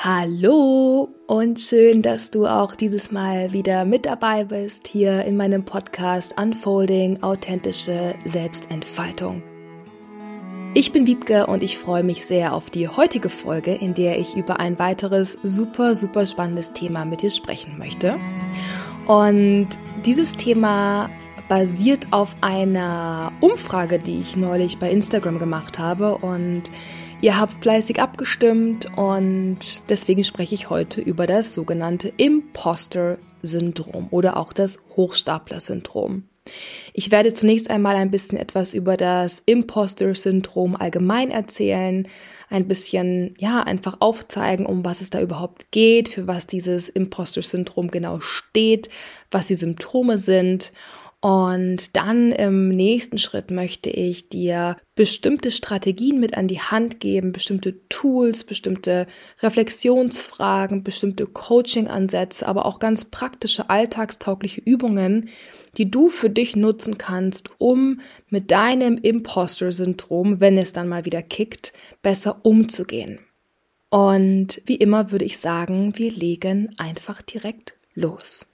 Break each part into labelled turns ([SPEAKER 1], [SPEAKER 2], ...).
[SPEAKER 1] Hallo und schön, dass du auch dieses Mal wieder mit dabei bist hier in meinem Podcast Unfolding authentische Selbstentfaltung. Ich bin Wiebke und ich freue mich sehr auf die heutige Folge, in der ich über ein weiteres super, super spannendes Thema mit dir sprechen möchte. Und dieses Thema basiert auf einer Umfrage, die ich neulich bei Instagram gemacht habe und Ihr habt fleißig abgestimmt und deswegen spreche ich heute über das sogenannte Imposter-Syndrom oder auch das Hochstapler-Syndrom. Ich werde zunächst einmal ein bisschen etwas über das Imposter-Syndrom allgemein erzählen, ein bisschen, ja, einfach aufzeigen, um was es da überhaupt geht, für was dieses Imposter-Syndrom genau steht, was die Symptome sind und dann im nächsten Schritt möchte ich dir bestimmte Strategien mit an die Hand geben, bestimmte Tools, bestimmte Reflexionsfragen, bestimmte Coaching-Ansätze, aber auch ganz praktische alltagstaugliche Übungen, die du für dich nutzen kannst, um mit deinem Imposter-Syndrom, wenn es dann mal wieder kickt, besser umzugehen. Und wie immer würde ich sagen, wir legen einfach direkt los.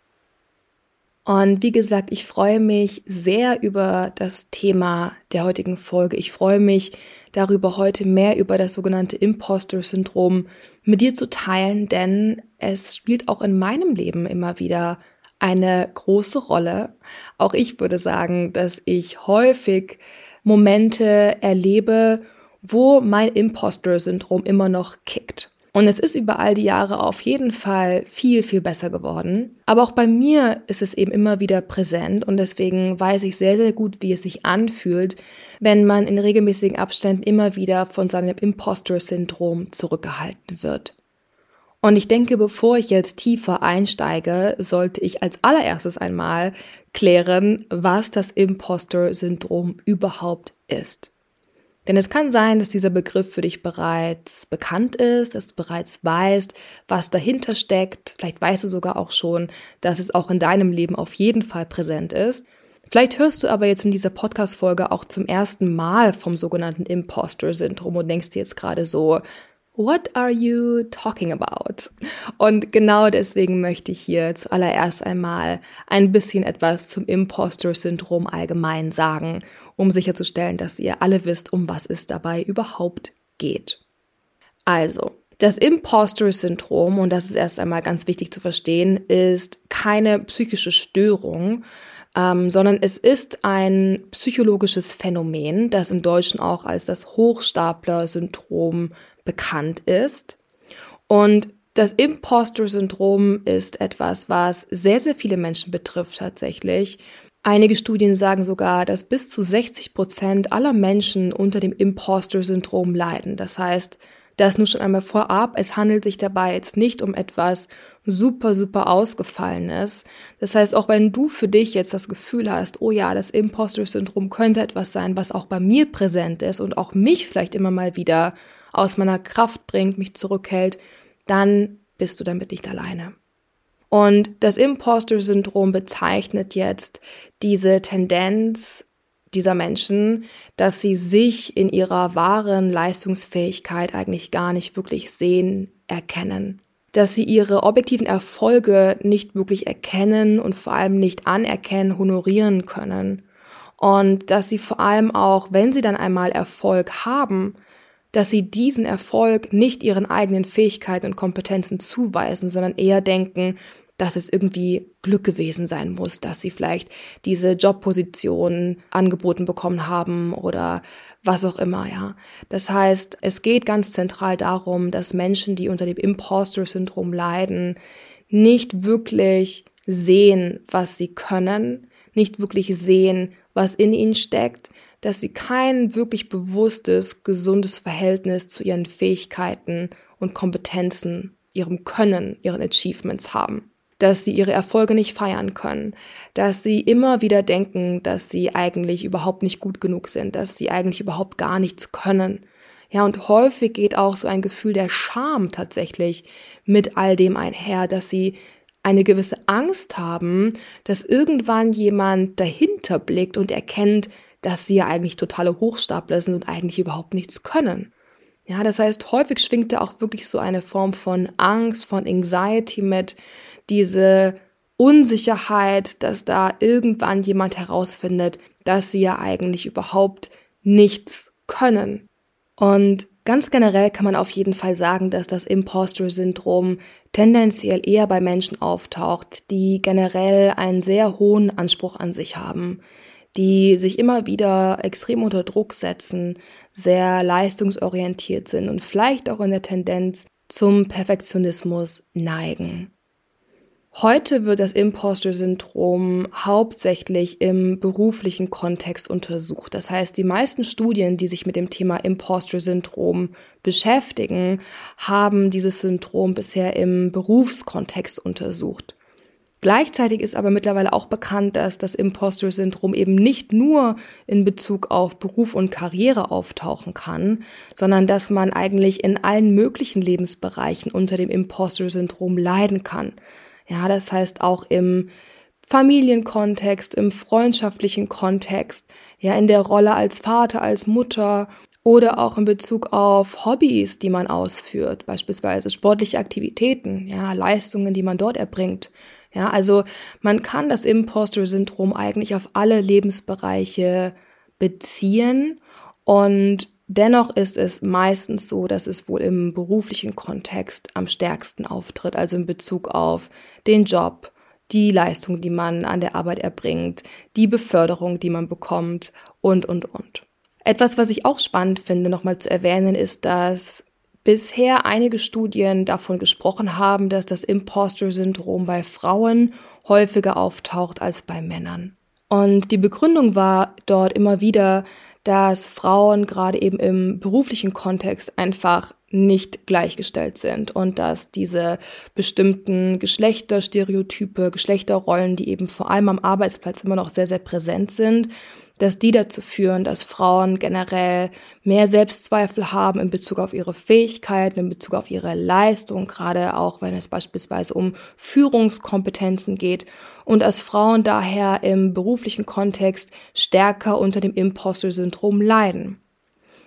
[SPEAKER 1] Und wie gesagt, ich freue mich sehr über das Thema der heutigen Folge. Ich freue mich darüber, heute mehr über das sogenannte Imposter-Syndrom mit dir zu teilen, denn es spielt auch in meinem Leben immer wieder eine große Rolle. Auch ich würde sagen, dass ich häufig Momente erlebe, wo mein Imposter-Syndrom immer noch kickt. Und es ist über all die Jahre auf jeden Fall viel, viel besser geworden. Aber auch bei mir ist es eben immer wieder präsent und deswegen weiß ich sehr, sehr gut, wie es sich anfühlt, wenn man in regelmäßigen Abständen immer wieder von seinem Imposter-Syndrom zurückgehalten wird. Und ich denke, bevor ich jetzt tiefer einsteige, sollte ich als allererstes einmal klären, was das Imposter-Syndrom überhaupt ist. Denn es kann sein, dass dieser Begriff für dich bereits bekannt ist, dass du bereits weißt, was dahinter steckt. Vielleicht weißt du sogar auch schon, dass es auch in deinem Leben auf jeden Fall präsent ist. Vielleicht hörst du aber jetzt in dieser Podcast-Folge auch zum ersten Mal vom sogenannten Imposter-Syndrom und denkst dir jetzt gerade so, What are you talking about? Und genau deswegen möchte ich hier zuallererst einmal ein bisschen etwas zum Imposter-Syndrom allgemein sagen, um sicherzustellen, dass ihr alle wisst, um was es dabei überhaupt geht. Also, das Imposter-Syndrom, und das ist erst einmal ganz wichtig zu verstehen, ist keine psychische Störung, ähm, sondern es ist ein psychologisches Phänomen, das im Deutschen auch als das Hochstapler-Syndrom bekannt ist. Und das Imposter-Syndrom ist etwas, was sehr, sehr viele Menschen betrifft tatsächlich. Einige Studien sagen sogar, dass bis zu 60 Prozent aller Menschen unter dem Imposter-Syndrom leiden. Das heißt, das nur schon einmal vorab, es handelt sich dabei jetzt nicht um etwas super, super ausgefallenes. Das heißt, auch wenn du für dich jetzt das Gefühl hast, oh ja, das Imposter-Syndrom könnte etwas sein, was auch bei mir präsent ist und auch mich vielleicht immer mal wieder aus meiner Kraft bringt, mich zurückhält, dann bist du damit nicht alleine. Und das Imposter-Syndrom bezeichnet jetzt diese Tendenz dieser Menschen, dass sie sich in ihrer wahren Leistungsfähigkeit eigentlich gar nicht wirklich sehen, erkennen. Dass sie ihre objektiven Erfolge nicht wirklich erkennen und vor allem nicht anerkennen, honorieren können. Und dass sie vor allem auch, wenn sie dann einmal Erfolg haben, dass sie diesen Erfolg nicht ihren eigenen Fähigkeiten und Kompetenzen zuweisen, sondern eher denken, dass es irgendwie Glück gewesen sein muss, dass sie vielleicht diese Jobposition angeboten bekommen haben oder was auch immer, ja. Das heißt, es geht ganz zentral darum, dass Menschen, die unter dem Imposter-Syndrom leiden, nicht wirklich sehen, was sie können, nicht wirklich sehen, was in ihnen steckt, dass sie kein wirklich bewusstes, gesundes Verhältnis zu ihren Fähigkeiten und Kompetenzen, ihrem Können, ihren Achievements haben dass sie ihre Erfolge nicht feiern können, dass sie immer wieder denken, dass sie eigentlich überhaupt nicht gut genug sind, dass sie eigentlich überhaupt gar nichts können. Ja, und häufig geht auch so ein Gefühl der Scham tatsächlich mit all dem einher, dass sie eine gewisse Angst haben, dass irgendwann jemand dahinter blickt und erkennt, dass sie ja eigentlich totale Hochstapler sind und eigentlich überhaupt nichts können. Ja, das heißt, häufig schwingt da auch wirklich so eine Form von Angst, von Anxiety mit, diese Unsicherheit, dass da irgendwann jemand herausfindet, dass sie ja eigentlich überhaupt nichts können. Und ganz generell kann man auf jeden Fall sagen, dass das Imposter-Syndrom tendenziell eher bei Menschen auftaucht, die generell einen sehr hohen Anspruch an sich haben, die sich immer wieder extrem unter Druck setzen, sehr leistungsorientiert sind und vielleicht auch in der Tendenz zum Perfektionismus neigen. Heute wird das Imposter-Syndrom hauptsächlich im beruflichen Kontext untersucht. Das heißt, die meisten Studien, die sich mit dem Thema Imposter-Syndrom beschäftigen, haben dieses Syndrom bisher im Berufskontext untersucht. Gleichzeitig ist aber mittlerweile auch bekannt, dass das Imposter-Syndrom eben nicht nur in Bezug auf Beruf und Karriere auftauchen kann, sondern dass man eigentlich in allen möglichen Lebensbereichen unter dem Imposter-Syndrom leiden kann. Ja, das heißt auch im Familienkontext, im freundschaftlichen Kontext, ja, in der Rolle als Vater, als Mutter oder auch in Bezug auf Hobbys, die man ausführt, beispielsweise sportliche Aktivitäten, ja, Leistungen, die man dort erbringt. Ja, also man kann das Imposter-Syndrom eigentlich auf alle Lebensbereiche beziehen und Dennoch ist es meistens so, dass es wohl im beruflichen Kontext am stärksten auftritt, also in Bezug auf den Job, die Leistung, die man an der Arbeit erbringt, die Beförderung, die man bekommt und, und, und. Etwas, was ich auch spannend finde, nochmal zu erwähnen, ist, dass bisher einige Studien davon gesprochen haben, dass das Imposter-Syndrom bei Frauen häufiger auftaucht als bei Männern. Und die Begründung war dort immer wieder, dass Frauen gerade eben im beruflichen Kontext einfach nicht gleichgestellt sind und dass diese bestimmten Geschlechterstereotype, Geschlechterrollen, die eben vor allem am Arbeitsplatz immer noch sehr, sehr präsent sind, dass die dazu führen, dass Frauen generell mehr Selbstzweifel haben in Bezug auf ihre Fähigkeiten, in Bezug auf ihre Leistung, gerade auch wenn es beispielsweise um Führungskompetenzen geht und dass Frauen daher im beruflichen Kontext stärker unter dem Imposter-Syndrom leiden.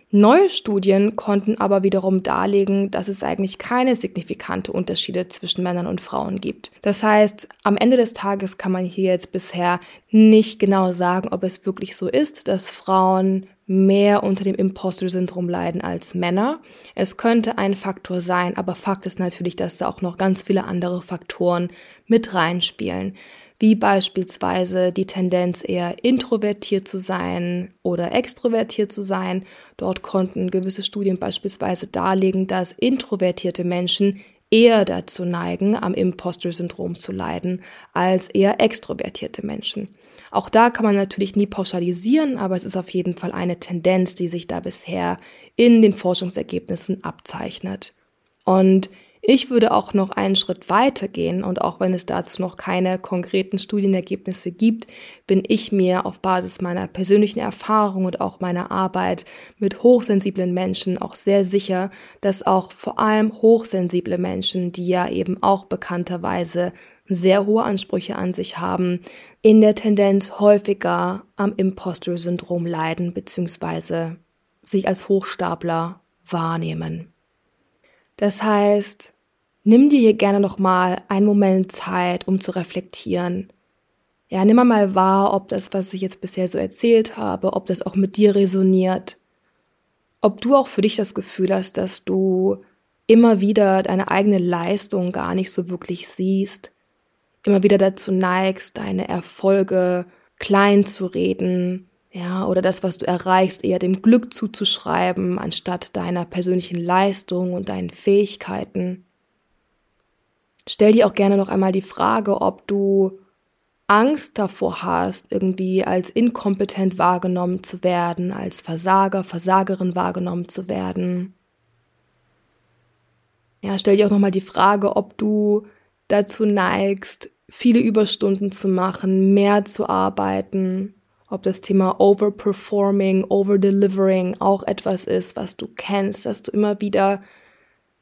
[SPEAKER 1] Neue Studien konnten aber wiederum darlegen, dass es eigentlich keine signifikante Unterschiede zwischen Männern und Frauen gibt. Das heißt, am Ende des Tages kann man hier jetzt bisher nicht genau sagen, ob es wirklich so ist, dass Frauen mehr unter dem Imposter-Syndrom leiden als Männer. Es könnte ein Faktor sein, aber Fakt ist natürlich, dass da auch noch ganz viele andere Faktoren mit reinspielen wie beispielsweise die Tendenz eher introvertiert zu sein oder extrovertiert zu sein. Dort konnten gewisse Studien beispielsweise darlegen, dass introvertierte Menschen eher dazu neigen, am Imposter-Syndrom zu leiden, als eher extrovertierte Menschen. Auch da kann man natürlich nie pauschalisieren, aber es ist auf jeden Fall eine Tendenz, die sich da bisher in den Forschungsergebnissen abzeichnet. Und ich würde auch noch einen Schritt weiter gehen und auch wenn es dazu noch keine konkreten Studienergebnisse gibt, bin ich mir auf Basis meiner persönlichen Erfahrung und auch meiner Arbeit mit hochsensiblen Menschen auch sehr sicher, dass auch vor allem hochsensible Menschen, die ja eben auch bekannterweise sehr hohe Ansprüche an sich haben, in der Tendenz häufiger am Imposter-Syndrom leiden bzw. sich als Hochstapler wahrnehmen. Das heißt, nimm dir hier gerne noch mal einen Moment Zeit, um zu reflektieren. Ja, nimm mal wahr, ob das, was ich jetzt bisher so erzählt habe, ob das auch mit dir resoniert. Ob du auch für dich das Gefühl hast, dass du immer wieder deine eigene Leistung gar nicht so wirklich siehst, immer wieder dazu neigst, deine Erfolge klein zu reden, ja, oder das, was du erreichst, eher dem Glück zuzuschreiben, anstatt deiner persönlichen Leistung und deinen Fähigkeiten. Stell dir auch gerne noch einmal die Frage, ob du Angst davor hast, irgendwie als inkompetent wahrgenommen zu werden, als Versager, Versagerin wahrgenommen zu werden. Ja, stell dir auch nochmal die Frage, ob du dazu neigst, viele Überstunden zu machen, mehr zu arbeiten, ob das Thema Overperforming, Overdelivering auch etwas ist, was du kennst, dass du immer wieder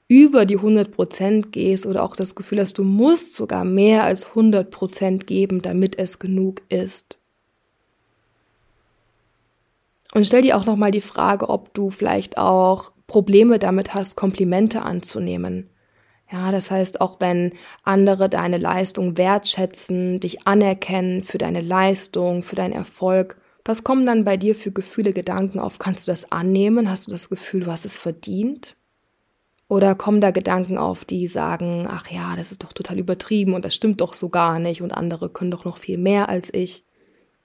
[SPEAKER 1] über die 100 Prozent gehst oder auch das Gefühl hast, du musst sogar mehr als 100 Prozent geben, damit es genug ist. Und stell dir auch nochmal die Frage, ob du vielleicht auch Probleme damit hast, Komplimente anzunehmen. Ja, das heißt, auch wenn andere deine Leistung wertschätzen, dich anerkennen für deine Leistung, für deinen Erfolg, was kommen dann bei dir für Gefühle, Gedanken auf? Kannst du das annehmen? Hast du das Gefühl, du hast es verdient? Oder kommen da Gedanken auf, die sagen, ach ja, das ist doch total übertrieben und das stimmt doch so gar nicht und andere können doch noch viel mehr als ich.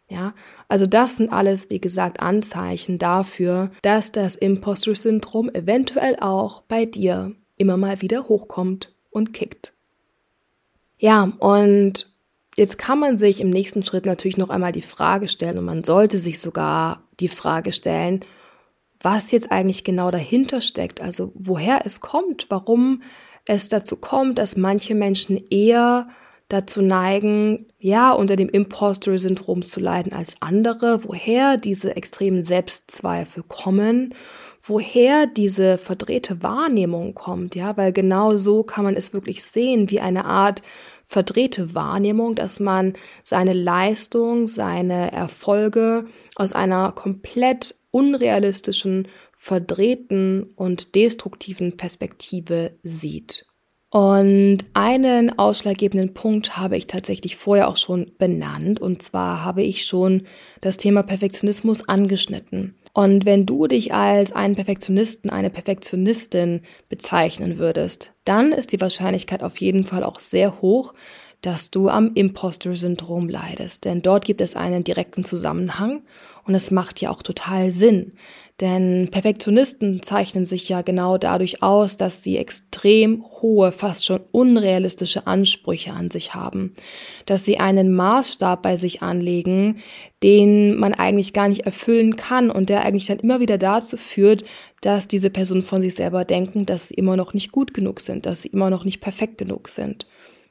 [SPEAKER 1] Ja, also das sind alles, wie gesagt, Anzeichen dafür, dass das Imposter-Syndrom eventuell auch bei dir immer mal wieder hochkommt und kickt. Ja, und jetzt kann man sich im nächsten Schritt natürlich noch einmal die Frage stellen und man sollte sich sogar die Frage stellen, was jetzt eigentlich genau dahinter steckt, also woher es kommt, warum es dazu kommt, dass manche Menschen eher dazu neigen, ja, unter dem Imposter-Syndrom zu leiden als andere, woher diese extremen Selbstzweifel kommen, woher diese verdrehte Wahrnehmung kommt, ja, weil genau so kann man es wirklich sehen, wie eine Art verdrehte Wahrnehmung, dass man seine Leistung, seine Erfolge aus einer komplett unrealistischen, verdrehten und destruktiven Perspektive sieht. Und einen ausschlaggebenden Punkt habe ich tatsächlich vorher auch schon benannt. Und zwar habe ich schon das Thema Perfektionismus angeschnitten. Und wenn du dich als einen Perfektionisten, eine Perfektionistin bezeichnen würdest, dann ist die Wahrscheinlichkeit auf jeden Fall auch sehr hoch, dass du am Imposter-Syndrom leidest. Denn dort gibt es einen direkten Zusammenhang und es macht ja auch total Sinn. Denn Perfektionisten zeichnen sich ja genau dadurch aus, dass sie extrem hohe, fast schon unrealistische Ansprüche an sich haben. Dass sie einen Maßstab bei sich anlegen, den man eigentlich gar nicht erfüllen kann und der eigentlich dann immer wieder dazu führt, dass diese Personen von sich selber denken, dass sie immer noch nicht gut genug sind, dass sie immer noch nicht perfekt genug sind.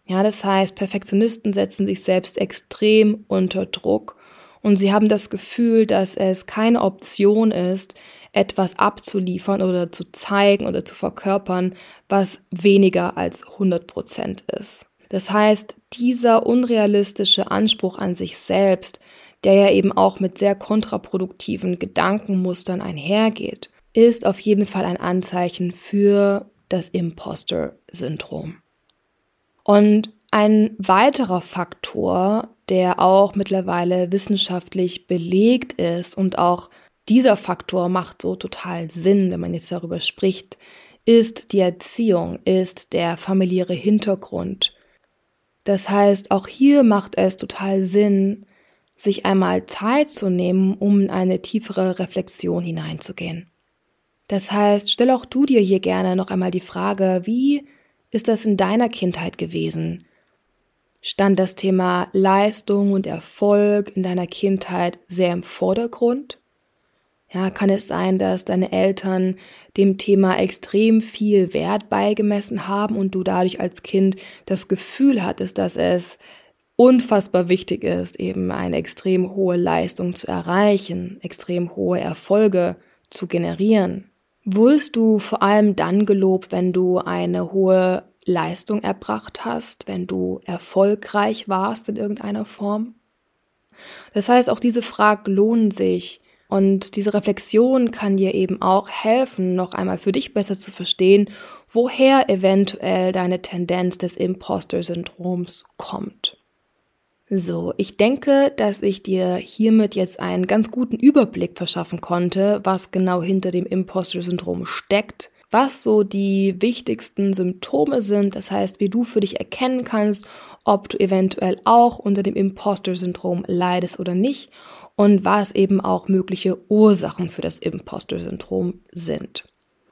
[SPEAKER 1] Ja, das heißt, Perfektionisten setzen sich selbst extrem unter Druck und sie haben das Gefühl, dass es keine Option ist, etwas abzuliefern oder zu zeigen oder zu verkörpern, was weniger als 100 Prozent ist. Das heißt, dieser unrealistische Anspruch an sich selbst, der ja eben auch mit sehr kontraproduktiven Gedankenmustern einhergeht, ist auf jeden Fall ein Anzeichen für das Imposter-Syndrom. Und ein weiterer Faktor, der auch mittlerweile wissenschaftlich belegt ist und auch dieser Faktor macht so total Sinn, wenn man jetzt darüber spricht, ist die Erziehung, ist der familiäre Hintergrund. Das heißt, auch hier macht es total Sinn, sich einmal Zeit zu nehmen, um in eine tiefere Reflexion hineinzugehen. Das heißt, stell auch du dir hier gerne noch einmal die Frage, wie ist das in deiner Kindheit gewesen? Stand das Thema Leistung und Erfolg in deiner Kindheit sehr im Vordergrund? Ja, kann es sein, dass deine Eltern dem Thema extrem viel Wert beigemessen haben und du dadurch als Kind das Gefühl hattest, dass es unfassbar wichtig ist, eben eine extrem hohe Leistung zu erreichen, extrem hohe Erfolge zu generieren? Wurdest du vor allem dann gelobt, wenn du eine hohe Leistung erbracht hast, wenn du erfolgreich warst in irgendeiner Form? Das heißt, auch diese Fragen lohnen sich und diese Reflexion kann dir eben auch helfen, noch einmal für dich besser zu verstehen, woher eventuell deine Tendenz des Imposter-Syndroms kommt. So, ich denke, dass ich dir hiermit jetzt einen ganz guten Überblick verschaffen konnte, was genau hinter dem Imposter-Syndrom steckt, was so die wichtigsten Symptome sind, das heißt, wie du für dich erkennen kannst, ob du eventuell auch unter dem Imposter-Syndrom leidest oder nicht und was eben auch mögliche Ursachen für das Imposter-Syndrom sind.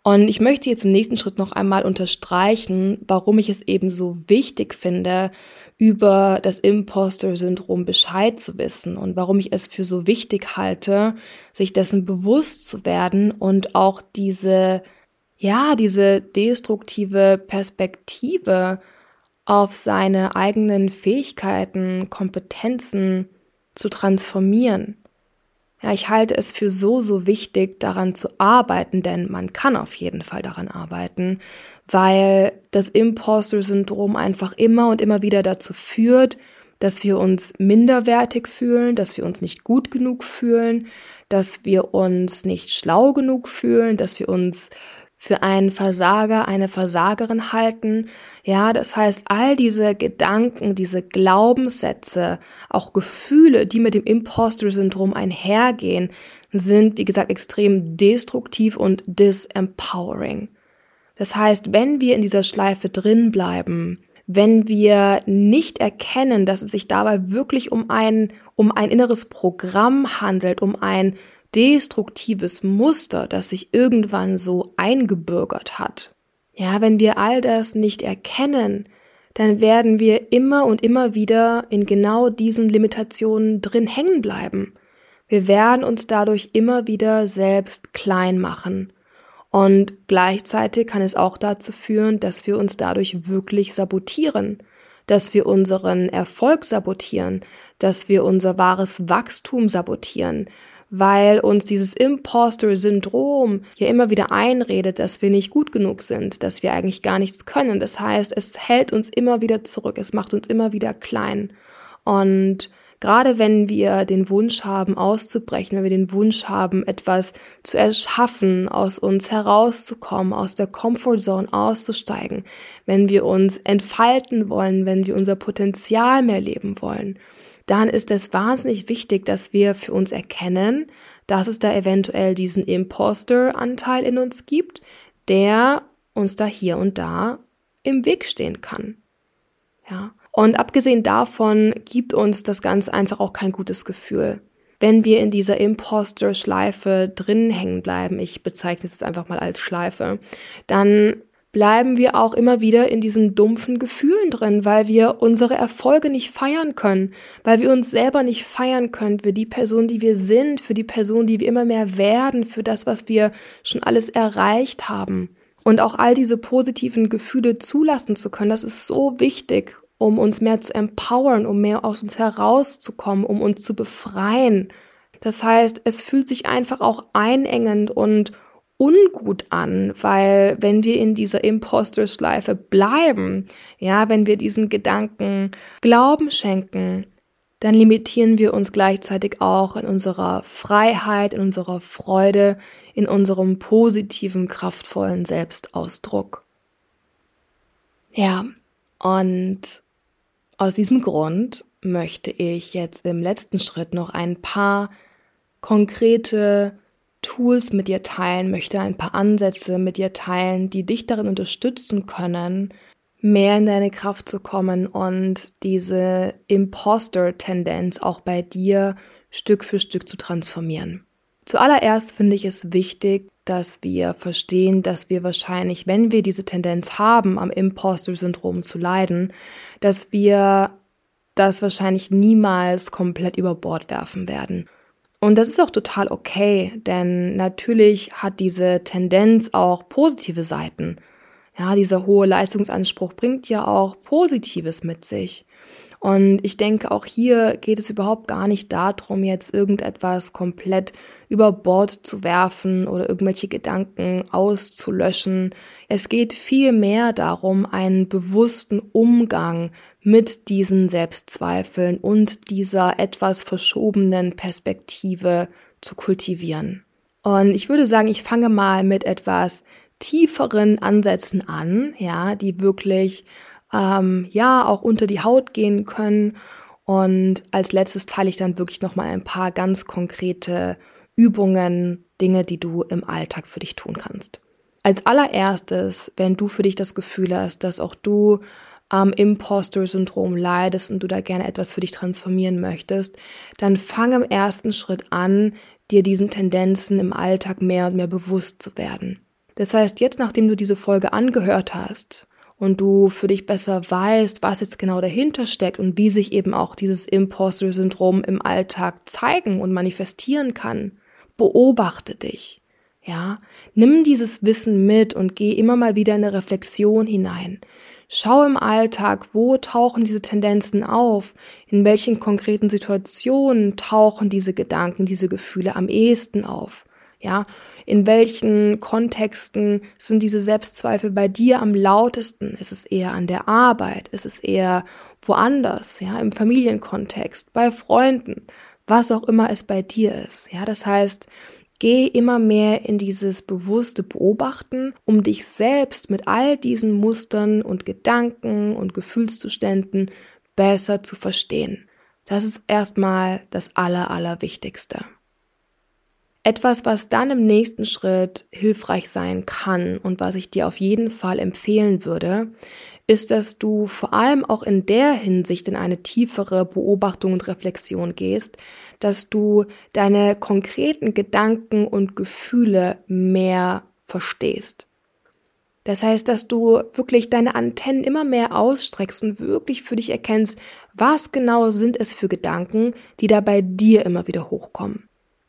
[SPEAKER 1] Und ich möchte jetzt im nächsten Schritt noch einmal unterstreichen, warum ich es eben so wichtig finde, über das Imposter-Syndrom Bescheid zu wissen und warum ich es für so wichtig halte, sich dessen bewusst zu werden und auch diese, ja, diese destruktive Perspektive auf seine eigenen Fähigkeiten, Kompetenzen zu transformieren. Ja, ich halte es für so, so wichtig, daran zu arbeiten, denn man kann auf jeden Fall daran arbeiten, weil das Imposter-Syndrom einfach immer und immer wieder dazu führt, dass wir uns minderwertig fühlen, dass wir uns nicht gut genug fühlen, dass wir uns nicht schlau genug fühlen, dass wir uns für einen Versager, eine Versagerin halten. Ja, das heißt, all diese Gedanken, diese Glaubenssätze, auch Gefühle, die mit dem Imposter-Syndrom einhergehen, sind, wie gesagt, extrem destruktiv und disempowering. Das heißt, wenn wir in dieser Schleife drin bleiben, wenn wir nicht erkennen, dass es sich dabei wirklich um ein, um ein inneres Programm handelt, um ein destruktives Muster, das sich irgendwann so eingebürgert hat. Ja, wenn wir all das nicht erkennen, dann werden wir immer und immer wieder in genau diesen Limitationen drin hängen bleiben. Wir werden uns dadurch immer wieder selbst klein machen. Und gleichzeitig kann es auch dazu führen, dass wir uns dadurch wirklich sabotieren, dass wir unseren Erfolg sabotieren, dass wir unser wahres Wachstum sabotieren, weil uns dieses Imposter-Syndrom ja immer wieder einredet, dass wir nicht gut genug sind, dass wir eigentlich gar nichts können. Das heißt, es hält uns immer wieder zurück, es macht uns immer wieder klein. Und gerade wenn wir den Wunsch haben, auszubrechen, wenn wir den Wunsch haben, etwas zu erschaffen, aus uns herauszukommen, aus der Comfortzone auszusteigen, wenn wir uns entfalten wollen, wenn wir unser Potenzial mehr leben wollen, dann ist es wahnsinnig wichtig, dass wir für uns erkennen, dass es da eventuell diesen Imposter-Anteil in uns gibt, der uns da hier und da im Weg stehen kann. Ja. Und abgesehen davon gibt uns das Ganze einfach auch kein gutes Gefühl. Wenn wir in dieser Imposter-Schleife drin hängen bleiben, ich bezeichne es jetzt einfach mal als Schleife, dann bleiben wir auch immer wieder in diesen dumpfen Gefühlen drin, weil wir unsere Erfolge nicht feiern können, weil wir uns selber nicht feiern können für die Person, die wir sind, für die Person, die wir immer mehr werden, für das, was wir schon alles erreicht haben. Und auch all diese positiven Gefühle zulassen zu können, das ist so wichtig, um uns mehr zu empowern, um mehr aus uns herauszukommen, um uns zu befreien. Das heißt, es fühlt sich einfach auch einengend und ungut an, weil wenn wir in dieser Imposter-Schleife bleiben, ja, wenn wir diesen Gedanken Glauben schenken, dann limitieren wir uns gleichzeitig auch in unserer Freiheit, in unserer Freude, in unserem positiven, kraftvollen Selbstausdruck. Ja, und aus diesem Grund möchte ich jetzt im letzten Schritt noch ein paar konkrete Tools mit dir teilen, möchte ein paar Ansätze mit dir teilen, die dich darin unterstützen können, mehr in deine Kraft zu kommen und diese Imposter-Tendenz auch bei dir Stück für Stück zu transformieren. Zuallererst finde ich es wichtig, dass wir verstehen, dass wir wahrscheinlich, wenn wir diese Tendenz haben, am Imposter-Syndrom zu leiden, dass wir das wahrscheinlich niemals komplett über Bord werfen werden. Und das ist auch total okay, denn natürlich hat diese Tendenz auch positive Seiten. Ja, dieser hohe Leistungsanspruch bringt ja auch Positives mit sich. Und ich denke, auch hier geht es überhaupt gar nicht darum, jetzt irgendetwas komplett über Bord zu werfen oder irgendwelche Gedanken auszulöschen. Es geht vielmehr darum, einen bewussten Umgang mit diesen Selbstzweifeln und dieser etwas verschobenen Perspektive zu kultivieren. Und ich würde sagen, ich fange mal mit etwas tieferen Ansätzen an, ja, die wirklich ähm, ja auch unter die Haut gehen können. Und als letztes teile ich dann wirklich nochmal ein paar ganz konkrete Übungen, Dinge, die du im Alltag für dich tun kannst. Als allererstes, wenn du für dich das Gefühl hast, dass auch du am Imposter-Syndrom leidest und du da gerne etwas für dich transformieren möchtest, dann fang im ersten Schritt an, dir diesen Tendenzen im Alltag mehr und mehr bewusst zu werden. Das heißt, jetzt nachdem du diese Folge angehört hast und du für dich besser weißt, was jetzt genau dahinter steckt und wie sich eben auch dieses Imposter-Syndrom im Alltag zeigen und manifestieren kann, beobachte dich. Ja, nimm dieses Wissen mit und geh immer mal wieder in eine Reflexion hinein. Schau im Alltag, wo tauchen diese Tendenzen auf? In welchen konkreten Situationen tauchen diese Gedanken, diese Gefühle am ehesten auf? Ja, in welchen Kontexten sind diese Selbstzweifel bei dir am lautesten? Ist es eher an der Arbeit? Ist es eher woanders? Ja, im Familienkontext, bei Freunden, was auch immer es bei dir ist. Ja, das heißt, Geh immer mehr in dieses bewusste Beobachten, um dich selbst mit all diesen Mustern und Gedanken und Gefühlszuständen besser zu verstehen. Das ist erstmal das Aller, Allerwichtigste. Etwas, was dann im nächsten Schritt hilfreich sein kann und was ich dir auf jeden Fall empfehlen würde, ist, dass du vor allem auch in der Hinsicht in eine tiefere Beobachtung und Reflexion gehst, dass du deine konkreten Gedanken und Gefühle mehr verstehst. Das heißt, dass du wirklich deine Antennen immer mehr ausstreckst und wirklich für dich erkennst, was genau sind es für Gedanken, die da bei dir immer wieder hochkommen.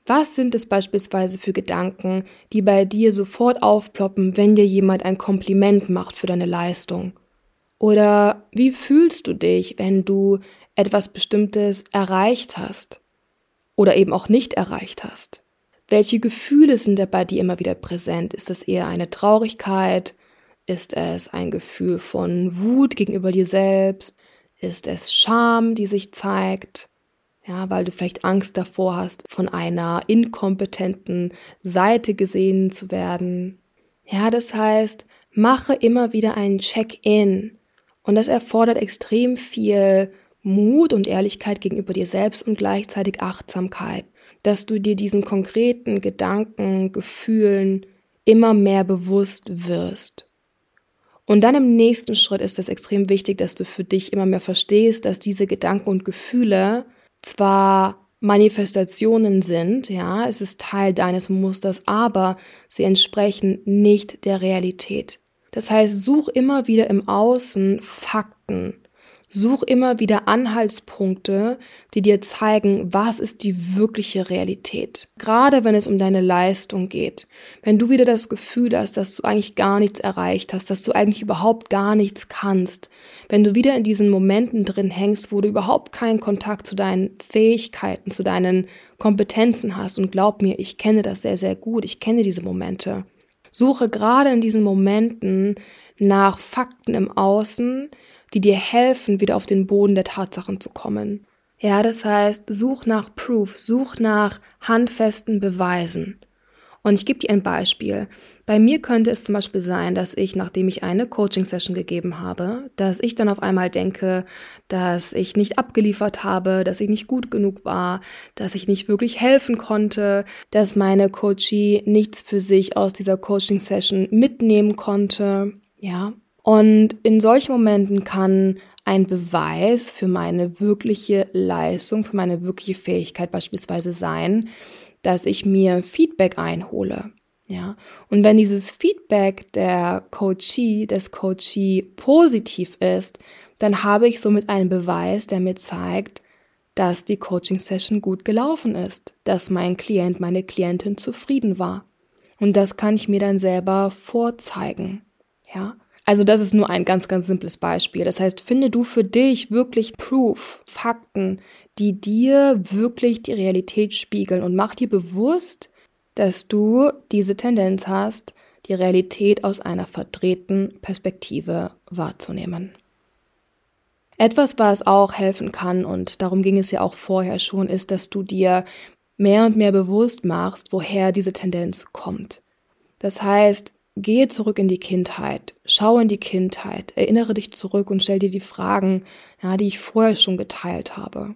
[SPEAKER 1] Was sind es beispielsweise für Gedanken, die bei dir sofort aufploppen, wenn dir jemand ein Kompliment macht für deine Leistung? Oder wie fühlst du dich, wenn du etwas Bestimmtes erreicht hast? Oder eben auch nicht erreicht hast? Welche Gefühle sind da bei dir immer wieder präsent? Ist es eher eine Traurigkeit? Ist es ein Gefühl von Wut gegenüber dir selbst? Ist es Scham, die sich zeigt? Ja, weil du vielleicht Angst davor hast, von einer inkompetenten Seite gesehen zu werden. Ja, das heißt, mache immer wieder einen Check-in. Und das erfordert extrem viel Mut und Ehrlichkeit gegenüber dir selbst und gleichzeitig Achtsamkeit, dass du dir diesen konkreten Gedanken, Gefühlen immer mehr bewusst wirst. Und dann im nächsten Schritt ist es extrem wichtig, dass du für dich immer mehr verstehst, dass diese Gedanken und Gefühle zwar Manifestationen sind, ja, es ist Teil deines Musters, aber sie entsprechen nicht der Realität. Das heißt, such immer wieder im Außen Fakten, Such immer wieder Anhaltspunkte, die dir zeigen, was ist die wirkliche Realität. Gerade wenn es um deine Leistung geht. Wenn du wieder das Gefühl hast, dass du eigentlich gar nichts erreicht hast, dass du eigentlich überhaupt gar nichts kannst. Wenn du wieder in diesen Momenten drin hängst, wo du überhaupt keinen Kontakt zu deinen Fähigkeiten, zu deinen Kompetenzen hast. Und glaub mir, ich kenne das sehr, sehr gut. Ich kenne diese Momente. Suche gerade in diesen Momenten nach Fakten im Außen, die dir helfen, wieder auf den Boden der Tatsachen zu kommen. Ja, das heißt, such nach Proof, such nach handfesten Beweisen. Und ich gebe dir ein Beispiel. Bei mir könnte es zum Beispiel sein, dass ich, nachdem ich eine Coaching-Session gegeben habe, dass ich dann auf einmal denke, dass ich nicht abgeliefert habe, dass ich nicht gut genug war, dass ich nicht wirklich helfen konnte, dass meine Coachie nichts für sich aus dieser Coaching-Session mitnehmen konnte. Ja, und in solchen Momenten kann ein Beweis für meine wirkliche Leistung, für meine wirkliche Fähigkeit beispielsweise sein, dass ich mir Feedback einhole. Ja, und wenn dieses Feedback der Coachee, des Coachee positiv ist, dann habe ich somit einen Beweis, der mir zeigt, dass die Coaching Session gut gelaufen ist, dass mein Klient, meine Klientin zufrieden war. Und das kann ich mir dann selber vorzeigen. Ja, also das ist nur ein ganz, ganz simples Beispiel. Das heißt, finde du für dich wirklich Proof, Fakten, die dir wirklich die Realität spiegeln und mach dir bewusst, dass du diese Tendenz hast, die Realität aus einer verdrehten Perspektive wahrzunehmen. Etwas, was auch helfen kann, und darum ging es ja auch vorher schon, ist, dass du dir mehr und mehr bewusst machst, woher diese Tendenz kommt. Das heißt, Gehe zurück in die Kindheit, schau in die Kindheit, erinnere dich zurück und stell dir die Fragen, ja, die ich vorher schon geteilt habe.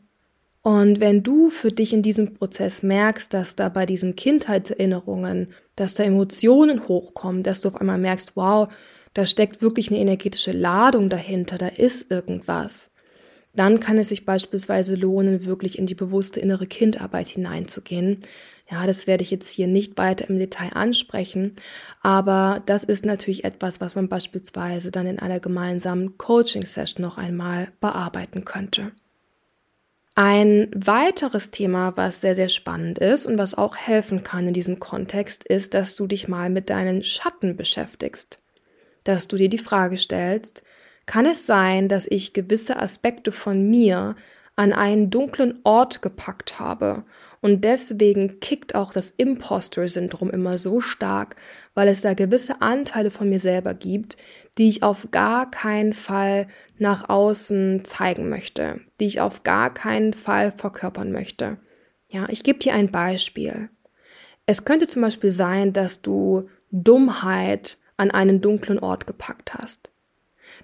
[SPEAKER 1] Und wenn du für dich in diesem Prozess merkst, dass da bei diesen Kindheitserinnerungen, dass da Emotionen hochkommen, dass du auf einmal merkst, wow, da steckt wirklich eine energetische Ladung dahinter, da ist irgendwas, dann kann es sich beispielsweise lohnen, wirklich in die bewusste innere Kindarbeit hineinzugehen ja, das werde ich jetzt hier nicht weiter im Detail ansprechen, aber das ist natürlich etwas, was man beispielsweise dann in einer gemeinsamen Coaching-Session noch einmal bearbeiten könnte. Ein weiteres Thema, was sehr, sehr spannend ist und was auch helfen kann in diesem Kontext, ist, dass du dich mal mit deinen Schatten beschäftigst. Dass du dir die Frage stellst, kann es sein, dass ich gewisse Aspekte von mir an einen dunklen Ort gepackt habe. Und deswegen kickt auch das Imposter-Syndrom immer so stark, weil es da gewisse Anteile von mir selber gibt, die ich auf gar keinen Fall nach außen zeigen möchte, die ich auf gar keinen Fall verkörpern möchte. Ja, ich gebe dir ein Beispiel. Es könnte zum Beispiel sein, dass du Dummheit an einen dunklen Ort gepackt hast.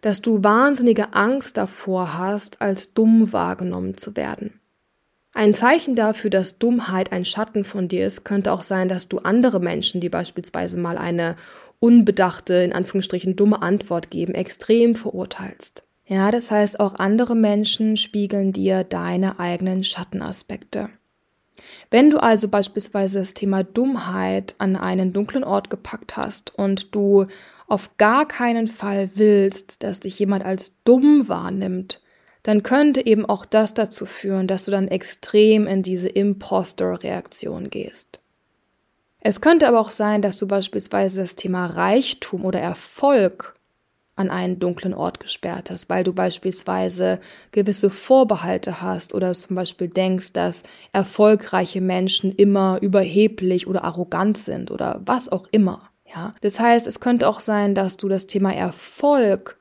[SPEAKER 1] Dass du wahnsinnige Angst davor hast, als dumm wahrgenommen zu werden. Ein Zeichen dafür, dass Dummheit ein Schatten von dir ist, könnte auch sein, dass du andere Menschen, die beispielsweise mal eine unbedachte, in Anführungsstrichen dumme Antwort geben, extrem verurteilst. Ja, das heißt, auch andere Menschen spiegeln dir deine eigenen Schattenaspekte. Wenn du also beispielsweise das Thema Dummheit an einen dunklen Ort gepackt hast und du auf gar keinen Fall willst, dass dich jemand als dumm wahrnimmt, dann könnte eben auch das dazu führen, dass du dann extrem in diese Imposter-Reaktion gehst. Es könnte aber auch sein, dass du beispielsweise das Thema Reichtum oder Erfolg an einen dunklen Ort gesperrt hast, weil du beispielsweise gewisse Vorbehalte hast oder zum Beispiel denkst, dass erfolgreiche Menschen immer überheblich oder arrogant sind oder was auch immer. Ja, das heißt, es könnte auch sein, dass du das Thema Erfolg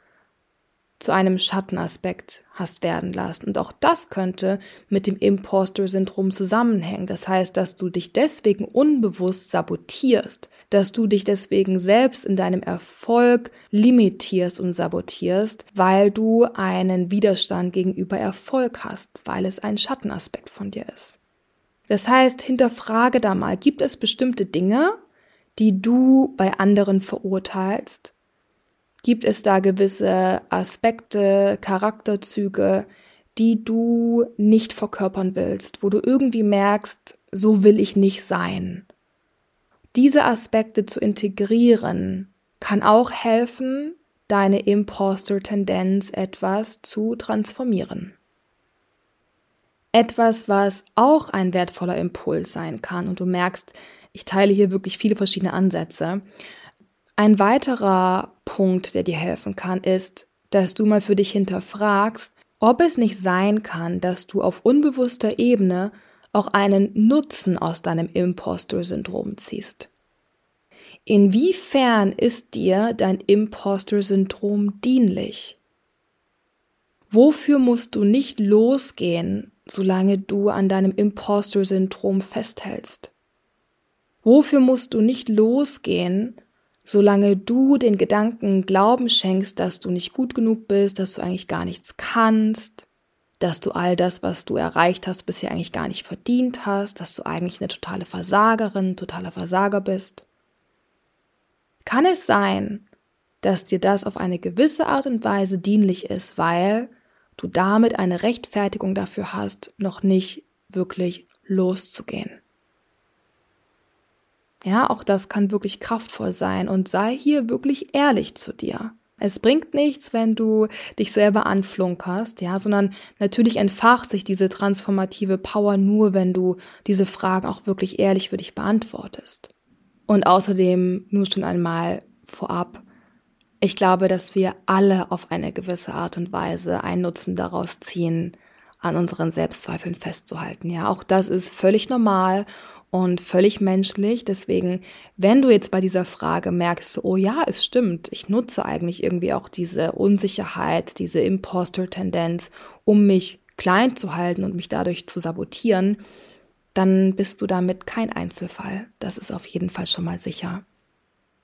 [SPEAKER 1] zu einem Schattenaspekt hast werden lassen. Und auch das könnte mit dem Imposter-Syndrom zusammenhängen. Das heißt, dass du dich deswegen unbewusst sabotierst, dass du dich deswegen selbst in deinem Erfolg limitierst und sabotierst, weil du einen Widerstand gegenüber Erfolg hast, weil es ein Schattenaspekt von dir ist. Das heißt, hinterfrage da mal, gibt es bestimmte Dinge, die du bei anderen verurteilst, Gibt es da gewisse Aspekte, Charakterzüge, die du nicht verkörpern willst, wo du irgendwie merkst, so will ich nicht sein? Diese Aspekte zu integrieren kann auch helfen, deine Imposter-Tendenz etwas zu transformieren. Etwas, was auch ein wertvoller Impuls sein kann, und du merkst, ich teile hier wirklich viele verschiedene Ansätze, ein weiterer Punkt, der dir helfen kann, ist, dass du mal für dich hinterfragst, ob es nicht sein kann, dass du auf unbewusster Ebene auch einen Nutzen aus deinem Imposter-Syndrom ziehst. Inwiefern ist dir dein Imposter-Syndrom dienlich? Wofür musst du nicht losgehen, solange du an deinem Imposter-Syndrom festhältst? Wofür musst du nicht losgehen, solange du den Gedanken Glauben schenkst, dass du nicht gut genug bist, dass du eigentlich gar nichts kannst, dass du all das, was du erreicht hast, bisher eigentlich gar nicht verdient hast, dass du eigentlich eine totale Versagerin, totaler Versager bist. Kann es sein, dass dir das auf eine gewisse Art und Weise dienlich ist, weil du damit eine Rechtfertigung dafür hast, noch nicht wirklich loszugehen? Ja, auch das kann wirklich kraftvoll sein und sei hier wirklich ehrlich zu dir. Es bringt nichts, wenn du dich selber anflunkerst, ja, sondern natürlich entfacht sich diese transformative Power nur, wenn du diese Fragen auch wirklich ehrlich für dich beantwortest. Und außerdem nur schon einmal vorab, ich glaube, dass wir alle auf eine gewisse Art und Weise einen Nutzen daraus ziehen, an unseren Selbstzweifeln festzuhalten. Ja, auch das ist völlig normal und völlig menschlich. Deswegen, wenn du jetzt bei dieser Frage merkst, oh ja, es stimmt, ich nutze eigentlich irgendwie auch diese Unsicherheit, diese Imposter-Tendenz, um mich klein zu halten und mich dadurch zu sabotieren, dann bist du damit kein Einzelfall. Das ist auf jeden Fall schon mal sicher.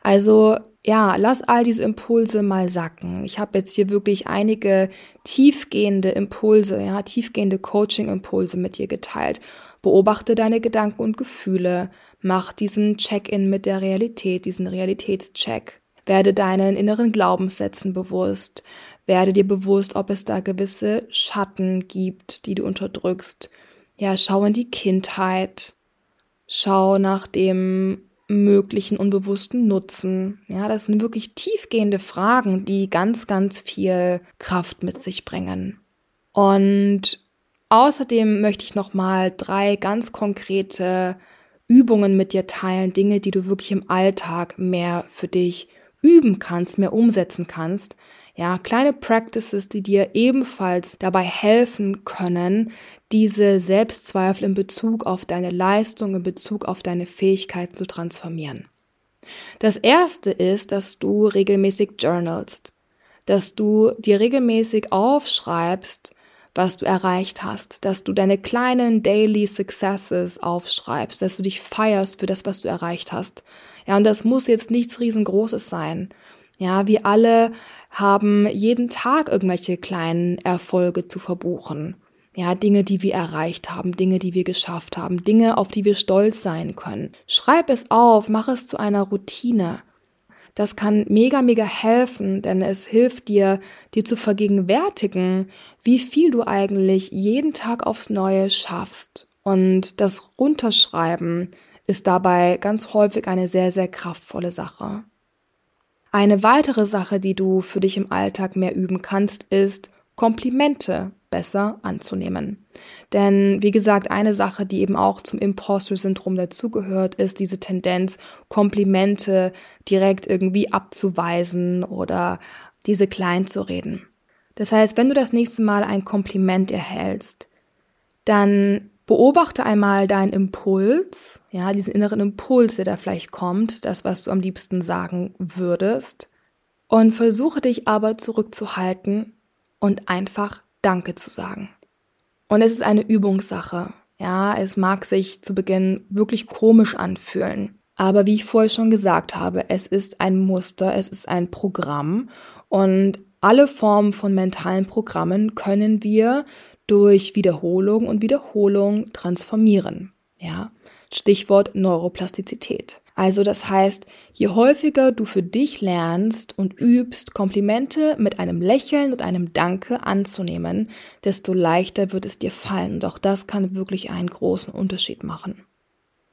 [SPEAKER 1] Also ja, lass all diese Impulse mal sacken. Ich habe jetzt hier wirklich einige tiefgehende Impulse, ja, tiefgehende Coaching-Impulse mit dir geteilt. Beobachte deine Gedanken und Gefühle, mach diesen Check-in mit der Realität, diesen Realitätscheck. Werde deinen inneren Glaubenssätzen bewusst. Werde dir bewusst, ob es da gewisse Schatten gibt, die du unterdrückst. Ja, schau in die Kindheit. Schau nach dem möglichen unbewussten Nutzen? Ja, das sind wirklich tiefgehende Fragen, die ganz, ganz viel Kraft mit sich bringen. Und außerdem möchte ich nochmal drei ganz konkrete Übungen mit dir teilen, Dinge, die du wirklich im Alltag mehr für dich üben kannst, mehr umsetzen kannst, ja, kleine Practices, die dir ebenfalls dabei helfen können, diese Selbstzweifel in Bezug auf deine Leistung, in Bezug auf deine Fähigkeiten zu transformieren. Das erste ist, dass du regelmäßig journalst, dass du dir regelmäßig aufschreibst, was du erreicht hast, dass du deine kleinen Daily Successes aufschreibst, dass du dich feierst für das, was du erreicht hast. Ja, und das muss jetzt nichts riesengroßes sein. Ja, wir alle haben jeden Tag irgendwelche kleinen Erfolge zu verbuchen. Ja, Dinge, die wir erreicht haben, Dinge, die wir geschafft haben, Dinge, auf die wir stolz sein können. Schreib es auf, mach es zu einer Routine. Das kann mega, mega helfen, denn es hilft dir, dir zu vergegenwärtigen, wie viel du eigentlich jeden Tag aufs Neue schaffst. Und das Runterschreiben ist dabei ganz häufig eine sehr, sehr kraftvolle Sache. Eine weitere Sache, die du für dich im Alltag mehr üben kannst, ist Komplimente besser anzunehmen. Denn wie gesagt, eine Sache, die eben auch zum Imposter-Syndrom dazugehört, ist diese Tendenz, Komplimente direkt irgendwie abzuweisen oder diese klein zu reden. Das heißt, wenn du das nächste Mal ein Kompliment erhältst, dann beobachte einmal deinen Impuls, ja, diesen inneren Impuls, der da vielleicht kommt, das, was du am liebsten sagen würdest, und versuche dich aber zurückzuhalten und einfach Danke zu sagen. Und es ist eine Übungssache. Ja, es mag sich zu Beginn wirklich komisch anfühlen. Aber wie ich vorher schon gesagt habe, es ist ein Muster, es ist ein Programm und alle Formen von mentalen Programmen können wir durch Wiederholung und Wiederholung transformieren. Ja, Stichwort Neuroplastizität. Also das heißt, je häufiger du für dich lernst und übst, Komplimente mit einem Lächeln und einem Danke anzunehmen, desto leichter wird es dir fallen. Doch das kann wirklich einen großen Unterschied machen.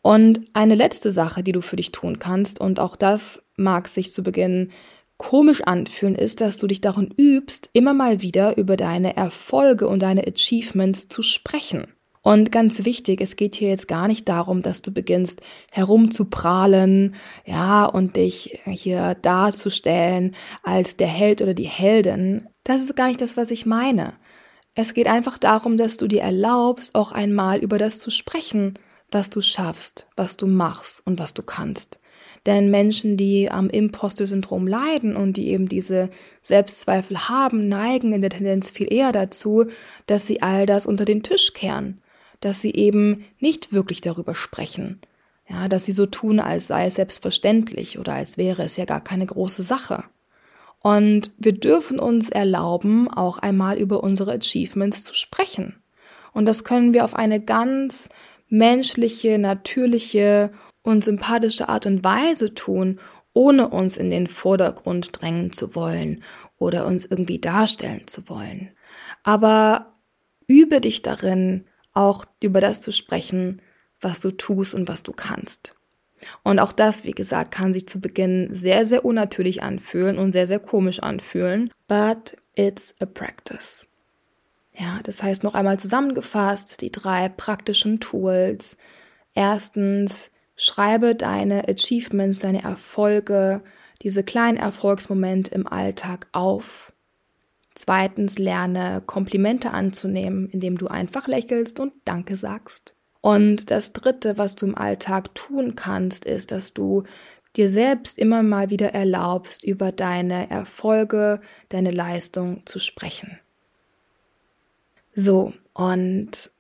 [SPEAKER 1] Und eine letzte Sache, die du für dich tun kannst, und auch das mag sich zu Beginn komisch anfühlen, ist, dass du dich darin übst, immer mal wieder über deine Erfolge und deine Achievements zu sprechen. Und ganz wichtig, es geht hier jetzt gar nicht darum, dass du beginnst herumzuprahlen, ja, und dich hier darzustellen als der Held oder die Heldin. Das ist gar nicht das, was ich meine. Es geht einfach darum, dass du dir erlaubst, auch einmal über das zu sprechen, was du schaffst, was du machst und was du kannst. Denn Menschen, die am Imposter-Syndrom leiden und die eben diese Selbstzweifel haben, neigen in der Tendenz viel eher dazu, dass sie all das unter den Tisch kehren dass sie eben nicht wirklich darüber sprechen. Ja, dass sie so tun, als sei es selbstverständlich oder als wäre es ja gar keine große Sache. Und wir dürfen uns erlauben, auch einmal über unsere Achievements zu sprechen. Und das können wir auf eine ganz menschliche, natürliche und sympathische Art und Weise tun, ohne uns in den Vordergrund drängen zu wollen oder uns irgendwie darstellen zu wollen. Aber übe dich darin, auch über das zu sprechen, was du tust und was du kannst. Und auch das, wie gesagt, kann sich zu Beginn sehr, sehr unnatürlich anfühlen und sehr, sehr komisch anfühlen. But it's a practice. Ja, das heißt noch einmal zusammengefasst, die drei praktischen Tools. Erstens, schreibe deine Achievements, deine Erfolge, diese kleinen Erfolgsmomente im Alltag auf. Zweitens lerne Komplimente anzunehmen, indem du einfach lächelst und Danke sagst. Und das Dritte, was du im Alltag tun kannst, ist, dass du dir selbst immer mal wieder erlaubst, über deine Erfolge, deine Leistung zu sprechen. So, und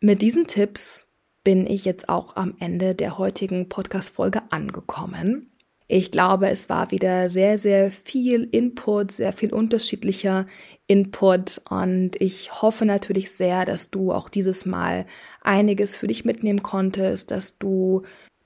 [SPEAKER 1] mit diesen Tipps bin ich jetzt auch am Ende der heutigen Podcast-Folge angekommen. Ich glaube, es war wieder sehr, sehr viel Input, sehr viel unterschiedlicher Input und ich hoffe natürlich sehr, dass du auch dieses Mal einiges für dich mitnehmen konntest, dass du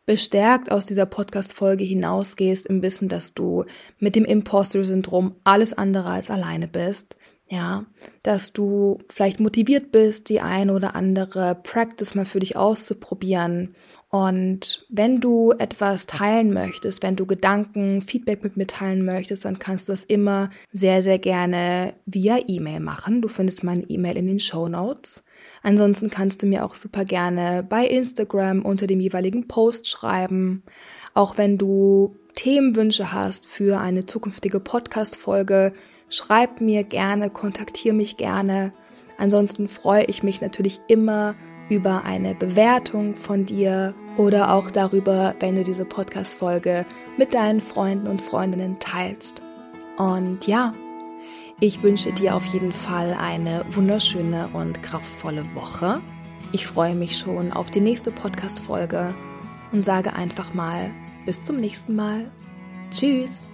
[SPEAKER 1] bestärkt aus dieser Podcast-Folge hinausgehst im Wissen, dass du mit dem Imposter-Syndrom alles andere als alleine bist. Ja, dass du vielleicht motiviert bist, die eine oder andere Practice mal für dich auszuprobieren und wenn du etwas teilen möchtest, wenn du Gedanken, Feedback mit mir teilen möchtest, dann kannst du das immer sehr, sehr gerne via E-Mail machen. Du findest meine E-Mail in den Show Notes. Ansonsten kannst du mir auch super gerne bei Instagram unter dem jeweiligen Post schreiben. Auch wenn du Themenwünsche hast für eine zukünftige Podcast-Folge, schreib mir gerne, kontaktiere mich gerne. Ansonsten freue ich mich natürlich immer über eine Bewertung von dir oder auch darüber, wenn du diese Podcast-Folge mit deinen Freunden und Freundinnen teilst. Und ja, Ich wünsche dir auf jeden Fall eine wunderschöne und kraftvolle Woche. Ich freue mich schon auf die nächste Podcast-Folge und sage einfach mal bis zum nächsten Mal. Tschüss!